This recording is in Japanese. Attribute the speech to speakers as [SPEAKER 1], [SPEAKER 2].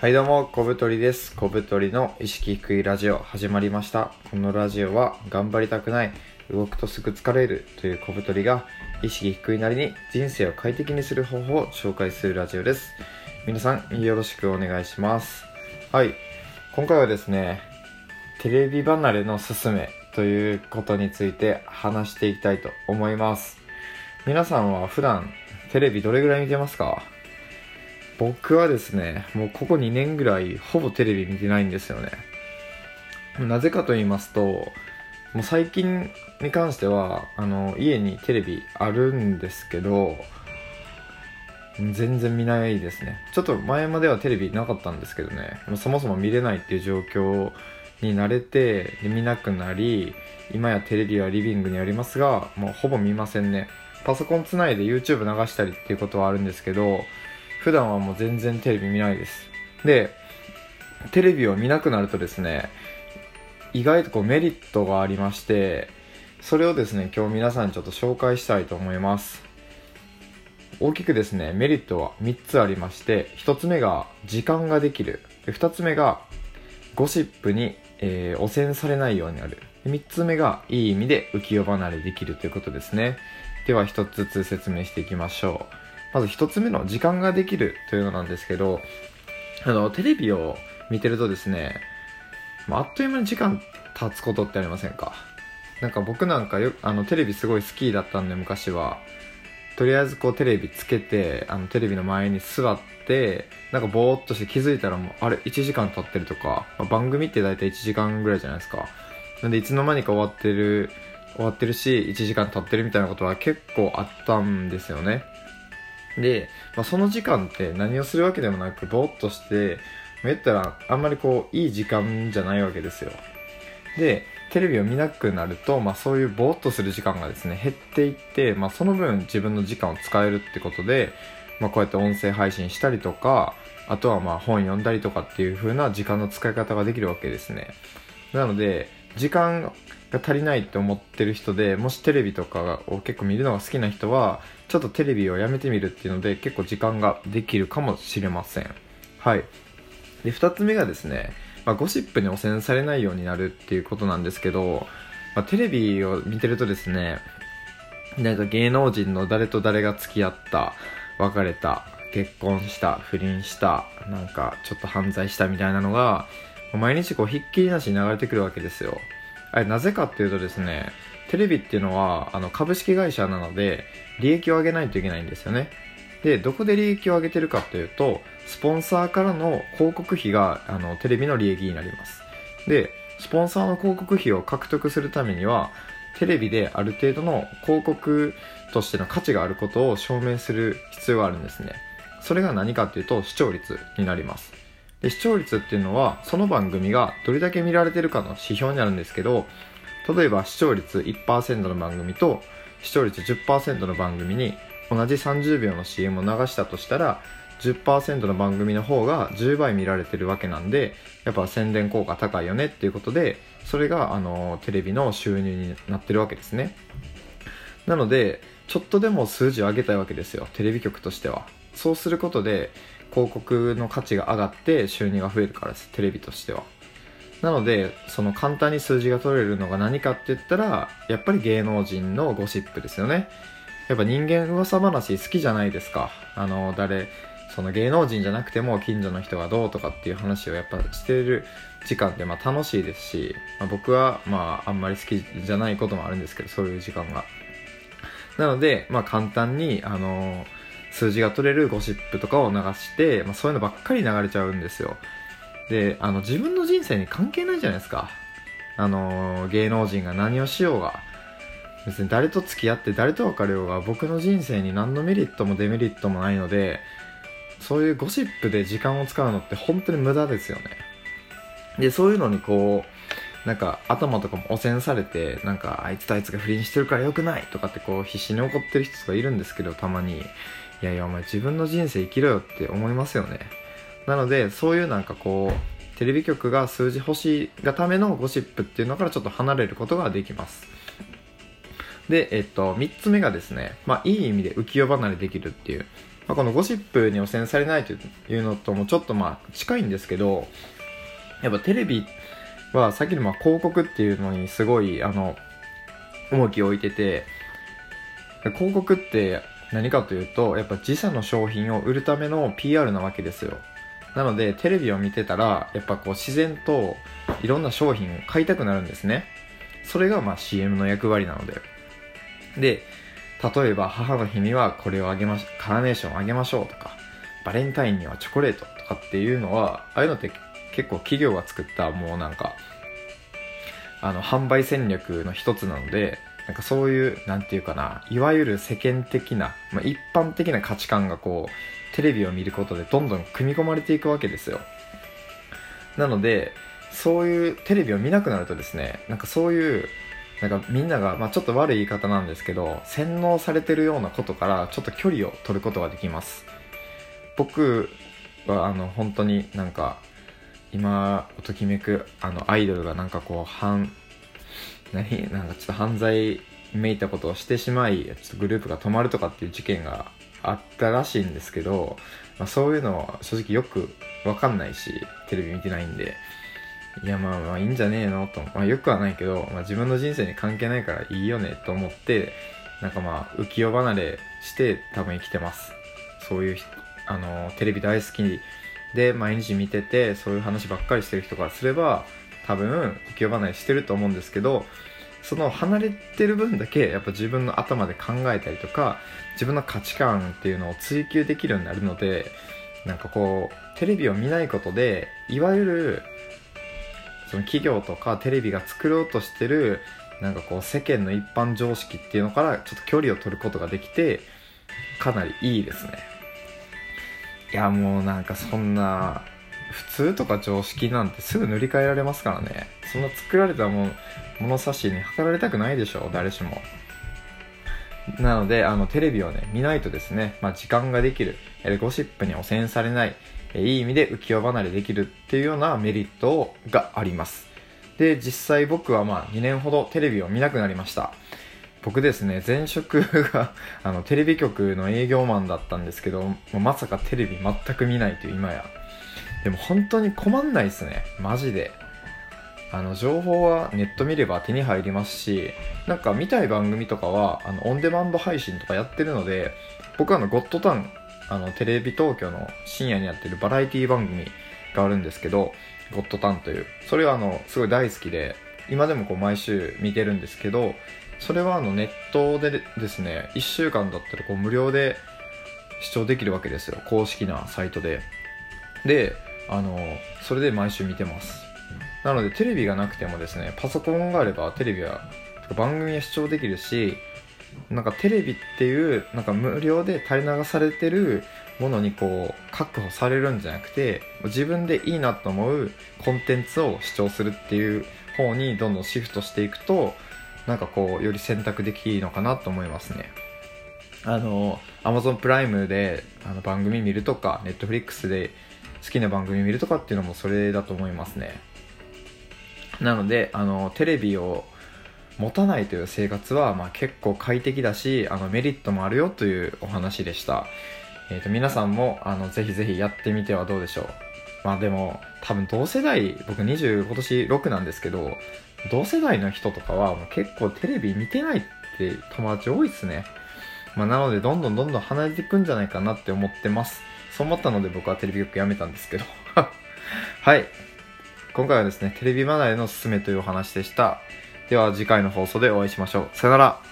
[SPEAKER 1] はいどうも、小太りです。小太りの意識低いラジオ始まりました。このラジオは頑張りたくない、動くとすぐ疲れるという小太りが意識低いなりに人生を快適にする方法を紹介するラジオです。皆さんよろしくお願いします。はい、今回はですね、テレビ離れのすすめということについて話していきたいと思います。皆さんは普段テレビどれぐらい見てますか？僕はですね、もうここ2年ぐらいほぼテレビ見てないんですよね。なぜかと言いますと、もう最近に関しては、あの、家にテレビあるんですけど、全然見ないですね。ちょっと前まではテレビなかったんですけどね、そもそも見れないっていう状況に慣れて、で見なくなり、今やテレビはリビングにありますが、もうほぼ見ませんね。パソコンつないで YouTube 流したりっていうことはあるんですけど、普段はもう全然テレビ見ないです。で、テレビを見なくなるとですね、意外とこうメリットがありまして、それをですね、今日皆さんにちょっと紹介したいと思います。大きくですね、メリットは3つありまして、1つ目が時間ができる。2つ目がゴシップに、えー汚染されないようになる。3つ目がいい意味で浮世離れできるということですね。では1つずつ説明していきましょう。まず1つ目の時間ができるというのなんですけど、あの、テレビを見てるとですね、まあっという間に時間経つことってありませんか？なんか僕なんかよあのテレビすごい好きだったんで昔は。とりあえずこうテレビつけてあのテレビの前に座ってなんかぼーっとして気づいたらもうあれ1時間経ってるとか、まあ番組って大体1時間ぐらいじゃないですか。なんでいつの間にか終わってる終わってるし1時間経ってるみたいなことは結構あったんですよね。で、まあ、その時間って何をするわけでもなくぼーっとして言ったらあんまりこういい時間じゃないわけですよ。でテレビを見なくなると、まあ、そういうぼーっとする時間がですね減っていって、まあ、その分自分の時間を使えるってことで、まあ、こうやって音声配信したりとかあとはまあ本読んだりとかっていう風な時間の使い方ができるわけですね。なので時間が足りないって思ってる人でもしテレビとかを結構見るのが好きな人はちょっとテレビをやめてみるっていうので結構時間ができるかもしれません。はい。で2つ目がですね、まあ、ゴシップに汚染されないようになるっていうことなんですけど、まあ、テレビを見てるとですねなんか芸能人の誰と誰が付き合った別れた結婚した不倫したなんかちょっと犯罪したみたいなのが毎日こうひっきりなしに流れてくるわけですよ。あれなぜかっていうとですねテレビっていうのはあの株式会社なので利益を上げないといけないんですよね。でどこで利益を上げてるかというとスポンサーからの広告費があのテレビの利益になります。でスポンサーの広告費を獲得するためにはテレビである程度の広告としての価値があることを証明する必要があるんですね。それが何かっていうと視聴率になります。で視聴率っていうのはその番組がどれだけ見られてるかの指標になるんですけど例えば視聴率1%の番組と視聴率10%の番組に同じ30秒の CM を流したとしたら10%の番組の方が10倍見られてるわけなんでやっぱ宣伝効果高いよねっていうことでそれがあのテレビの収入になってるわけですね。なのでちょっとでも数字を上げたいわけですよテレビ局としては。そうすることで広告の価値が上がって収入が増えるからですテレビとしては。なのでその簡単に数字が取れるのが何かって言ったらやっぱり芸能人のゴシップですよね。やっぱ人間噂話好きじゃないですか。あの誰その芸能人じゃなくても近所の人がどうとかっていう話をやっぱしてる時間ってまあ楽しいですし、まあ、僕はまああんまり好きじゃないこともあるんですけどそういう時間が。なのでまあ簡単にあの数字が取れるゴシップとかを流して、まあ、そういうのばっかり流れちゃうんですよ。であの自分の人生に関係ないじゃないですか。あの芸能人が何をしようが。別に誰と付き合って誰と別れようが僕の人生に何のメリットもデメリットもないのでそういうゴシップで時間を使うのって本当に無駄ですよね。でそういうのにこうなんか頭とかも汚染されてなんかあいつとあいつが不倫してるから良くないとかってこう必死に怒ってる人がいるんですけどたまに。いやいやお前自分の人生生きろよって思いますよねなのでそういうなんかこうテレビ局が数字欲しいがためのゴシップっていうのからちょっと離れることができますで、えっと、3つ目がですね、まあ、いい意味で浮世離れできるっていう。まあ、このゴシップに汚染されないというのともちょっとまあ近いんですけどやっぱテレビはさっきのまあ広告っていうのにすごいあの重きを置いてて広告って何かというとやっぱ自社の商品を売るための PR なわけですよ。なのでテレビを見てたらやっぱこう自然といろんな商品を買いたくなるんですね。それがまあ CM の役割なので。で例えば母の日にはこれをあげましカーネーションあげましょうとかバレンタインにはチョコレートとかっていうのはああいうのって結構企業が作ったもうなんかあの販売戦略の一つなのでなんかそういうなんていうかないわゆる世間的な、まあ、一般的な価値観がこうテレビを見ることでどんどん組み込まれていくわけですよ。なのでそういうテレビを見なくなるとですねなんかそういうなんかみんなが、まあ、ちょっと悪い言い方なんですけど洗脳されてるようなことからちょっと距離を取ることができます。僕はあの本当になんか今ときめくあのアイドルがなんかこう反何？なんかちょっと犯罪めいたことをしてしまいちょっとグループが止まるとかっていう事件があったらしいんですけど、まあ、そういうのは正直よくわかんないしテレビ見てないんで。いやまあまあいいんじゃねえのと、まあ、よくはないけど、まあ、自分の人生に関係ないからいいよねと思ってなんかまあ浮世離れして多分生きてます。そういうあのテレビ大好きで毎日見ててそういう話ばっかりしてる人からすれば多分浮世離れしてると思うんですけどその離れてる分だけやっぱ自分の頭で考えたりとか自分の価値観っていうのを追求できるようになるのでなんかこうテレビを見ないことでいわゆるその企業とかテレビが作ろうとしてるなんかこう世間の一般常識っていうのからちょっと距離を取ることができてかなりいいですね。いやもうなんかそんな普通とか常識なんてすぐ塗り替えられますからね。そんな作られたも物差しに測られたくないでしょ誰しも。なのであのテレビをね見ないとですね、まあ、時間ができるゴシップに汚染されないいい意味で浮世離れできるっていうようなメリットがあります。で実際僕はまあ2年ほどテレビを見なくなりました。僕ですね前職が あのテレビ局の営業マンだったんですけどまさかテレビ全く見ないという今やでも本当に困んないですね。マジで。あの情報はネット見れば手に入りますしなんか見たい番組とかはあのオンデマンド配信とかやってるので僕はあのゴッドタンあのテレビ東京の深夜にやってるバラエティ番組があるんですけどゴッドタンという。それはあのすごい大好きで今でもこう毎週見てるんですけどそれはあのネットでですね1週間だったらこう無料で視聴できるわけですよ。公式なサイトで。であのそれで毎週見てます。なのでテレビがなくてもですねパソコンがあればテレビは番組は視聴できるしなんかテレビっていうなんか無料で垂れ流されてるものにこう確保されるんじゃなくて自分でいいなと思うコンテンツを視聴するっていう方にどんどんシフトしていくとなんかこうより選択できるのかなと思いますね。あの Amazon プライムであの番組見るとか Netflix で好きな番組見るとかっていうのもそれだと思いますね。なのであのテレビを持たないという生活は、まあ、結構快適だしあのメリットもあるよというお話でした、えーと、皆さんもあのぜひぜひやってみてはどうでしょう。まあでも多分同世代僕20今年6なんですけど同世代の人とかはもう結構テレビ見てないって友達多いっすね、まあ、なのでどんどんどんどん離れていくんじゃないかなって思ってます。そう思ったので僕はテレビ局やめたんですけど はい今回はですねテレビ離れのすすめというお話でしたでは次回の放送でお会いしましょう。さよなら。